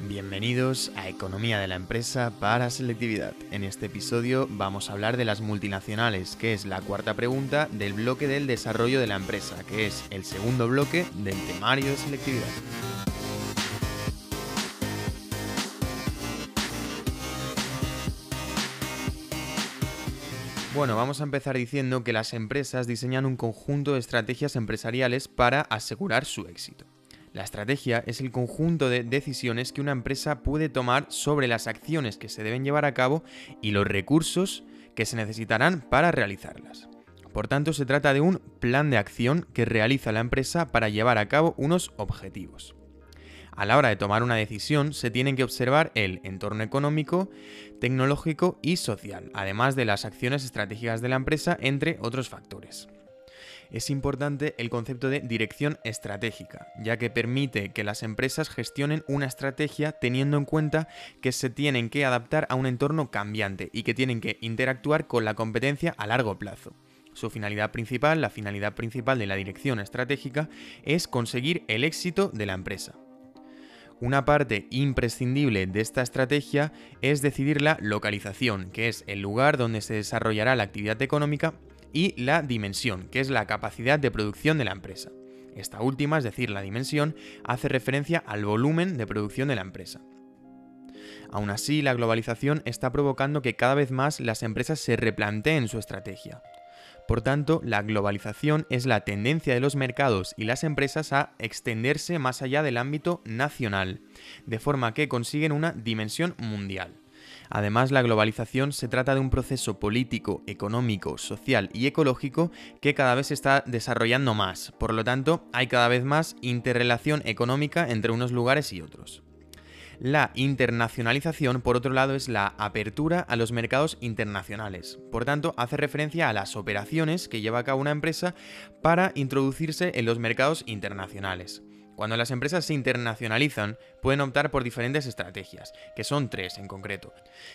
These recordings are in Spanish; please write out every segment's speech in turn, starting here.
Bienvenidos a Economía de la Empresa para Selectividad. En este episodio vamos a hablar de las multinacionales, que es la cuarta pregunta del bloque del desarrollo de la empresa, que es el segundo bloque del temario de selectividad. Bueno, vamos a empezar diciendo que las empresas diseñan un conjunto de estrategias empresariales para asegurar su éxito. La estrategia es el conjunto de decisiones que una empresa puede tomar sobre las acciones que se deben llevar a cabo y los recursos que se necesitarán para realizarlas. Por tanto, se trata de un plan de acción que realiza la empresa para llevar a cabo unos objetivos. A la hora de tomar una decisión se tienen que observar el entorno económico, tecnológico y social, además de las acciones estratégicas de la empresa, entre otros factores es importante el concepto de dirección estratégica, ya que permite que las empresas gestionen una estrategia teniendo en cuenta que se tienen que adaptar a un entorno cambiante y que tienen que interactuar con la competencia a largo plazo. Su finalidad principal, la finalidad principal de la dirección estratégica, es conseguir el éxito de la empresa. Una parte imprescindible de esta estrategia es decidir la localización, que es el lugar donde se desarrollará la actividad económica y la dimensión, que es la capacidad de producción de la empresa. Esta última, es decir, la dimensión, hace referencia al volumen de producción de la empresa. Aún así, la globalización está provocando que cada vez más las empresas se replanteen su estrategia. Por tanto, la globalización es la tendencia de los mercados y las empresas a extenderse más allá del ámbito nacional, de forma que consiguen una dimensión mundial. Además, la globalización se trata de un proceso político, económico, social y ecológico que cada vez se está desarrollando más. Por lo tanto, hay cada vez más interrelación económica entre unos lugares y otros. La internacionalización, por otro lado, es la apertura a los mercados internacionales. Por tanto, hace referencia a las operaciones que lleva a cabo una empresa para introducirse en los mercados internacionales. Cuando las empresas se internacionalizan, pueden optar por diferentes estrategias, que son tres en concreto.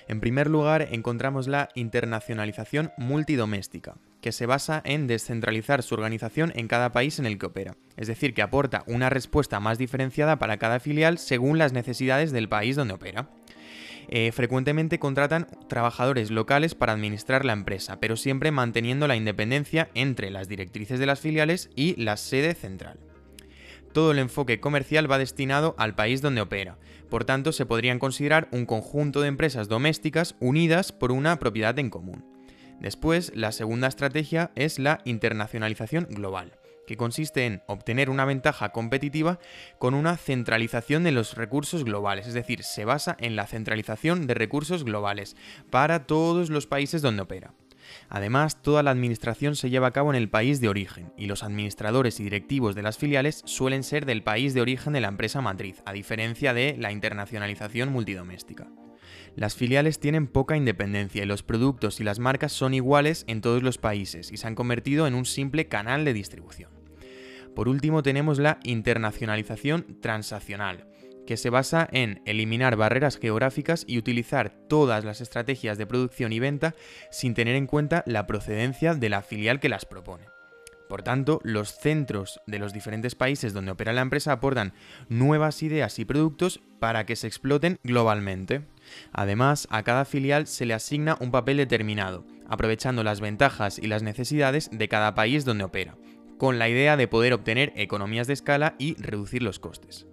En primer lugar, encontramos la internacionalización multidoméstica, que se basa en descentralizar su organización en cada país en el que opera, es decir, que aporta una respuesta más diferenciada para cada filial según las necesidades del país donde opera. Eh, frecuentemente contratan trabajadores locales para administrar la empresa, pero siempre manteniendo la independencia entre las directrices de las filiales y la sede central todo el enfoque comercial va destinado al país donde opera. Por tanto, se podrían considerar un conjunto de empresas domésticas unidas por una propiedad en común. Después, la segunda estrategia es la internacionalización global, que consiste en obtener una ventaja competitiva con una centralización de los recursos globales, es decir, se basa en la centralización de recursos globales para todos los países donde opera. Además, toda la administración se lleva a cabo en el país de origen, y los administradores y directivos de las filiales suelen ser del país de origen de la empresa matriz, a diferencia de la internacionalización multidoméstica. Las filiales tienen poca independencia y los productos y las marcas son iguales en todos los países y se han convertido en un simple canal de distribución. Por último tenemos la internacionalización transaccional, que se basa en eliminar barreras geográficas y utilizar todas las estrategias de producción y venta sin tener en cuenta la procedencia de la filial que las propone. Por tanto, los centros de los diferentes países donde opera la empresa aportan nuevas ideas y productos para que se exploten globalmente. Además, a cada filial se le asigna un papel determinado, aprovechando las ventajas y las necesidades de cada país donde opera, con la idea de poder obtener economías de escala y reducir los costes.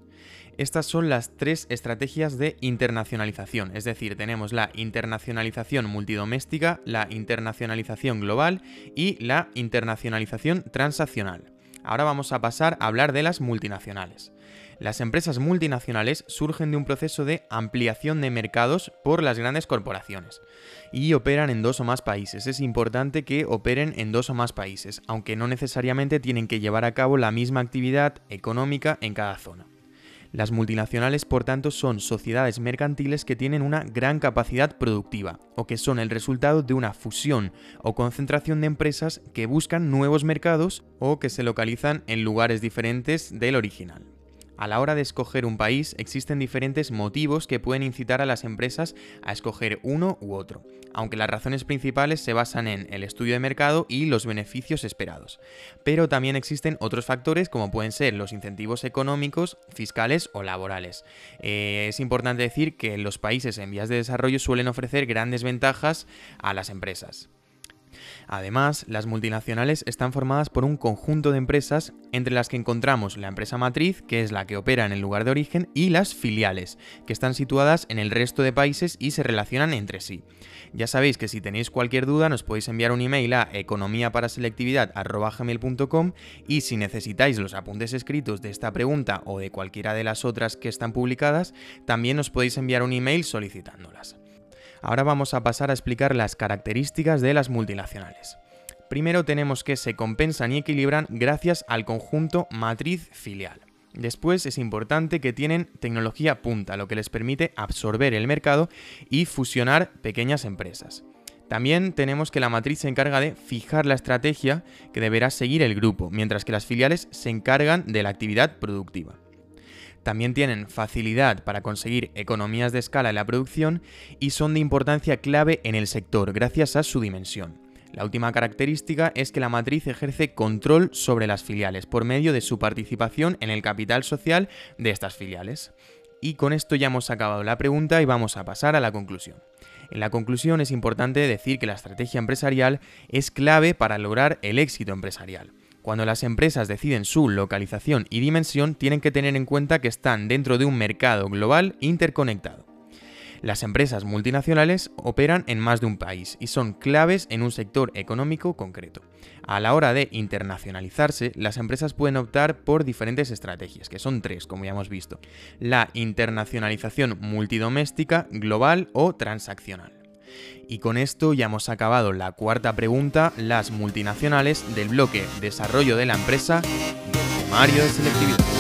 Estas son las tres estrategias de internacionalización, es decir, tenemos la internacionalización multidoméstica, la internacionalización global y la internacionalización transaccional. Ahora vamos a pasar a hablar de las multinacionales. Las empresas multinacionales surgen de un proceso de ampliación de mercados por las grandes corporaciones y operan en dos o más países. Es importante que operen en dos o más países, aunque no necesariamente tienen que llevar a cabo la misma actividad económica en cada zona. Las multinacionales, por tanto, son sociedades mercantiles que tienen una gran capacidad productiva, o que son el resultado de una fusión o concentración de empresas que buscan nuevos mercados o que se localizan en lugares diferentes del original. A la hora de escoger un país existen diferentes motivos que pueden incitar a las empresas a escoger uno u otro, aunque las razones principales se basan en el estudio de mercado y los beneficios esperados. Pero también existen otros factores como pueden ser los incentivos económicos, fiscales o laborales. Eh, es importante decir que los países en vías de desarrollo suelen ofrecer grandes ventajas a las empresas. Además, las multinacionales están formadas por un conjunto de empresas entre las que encontramos la empresa matriz, que es la que opera en el lugar de origen, y las filiales, que están situadas en el resto de países y se relacionan entre sí. Ya sabéis que si tenéis cualquier duda nos podéis enviar un email a economiaparaselectividad.com y si necesitáis los apuntes escritos de esta pregunta o de cualquiera de las otras que están publicadas, también nos podéis enviar un email solicitándolas. Ahora vamos a pasar a explicar las características de las multinacionales. Primero tenemos que se compensan y equilibran gracias al conjunto matriz-filial. Después es importante que tienen tecnología punta, lo que les permite absorber el mercado y fusionar pequeñas empresas. También tenemos que la matriz se encarga de fijar la estrategia que deberá seguir el grupo, mientras que las filiales se encargan de la actividad productiva. También tienen facilidad para conseguir economías de escala en la producción y son de importancia clave en el sector gracias a su dimensión. La última característica es que la matriz ejerce control sobre las filiales por medio de su participación en el capital social de estas filiales. Y con esto ya hemos acabado la pregunta y vamos a pasar a la conclusión. En la conclusión es importante decir que la estrategia empresarial es clave para lograr el éxito empresarial. Cuando las empresas deciden su localización y dimensión, tienen que tener en cuenta que están dentro de un mercado global interconectado. Las empresas multinacionales operan en más de un país y son claves en un sector económico concreto. A la hora de internacionalizarse, las empresas pueden optar por diferentes estrategias, que son tres, como ya hemos visto. La internacionalización multidoméstica, global o transaccional. Y con esto ya hemos acabado la cuarta pregunta, las multinacionales del bloque Desarrollo de la empresa y el temario de selectividad.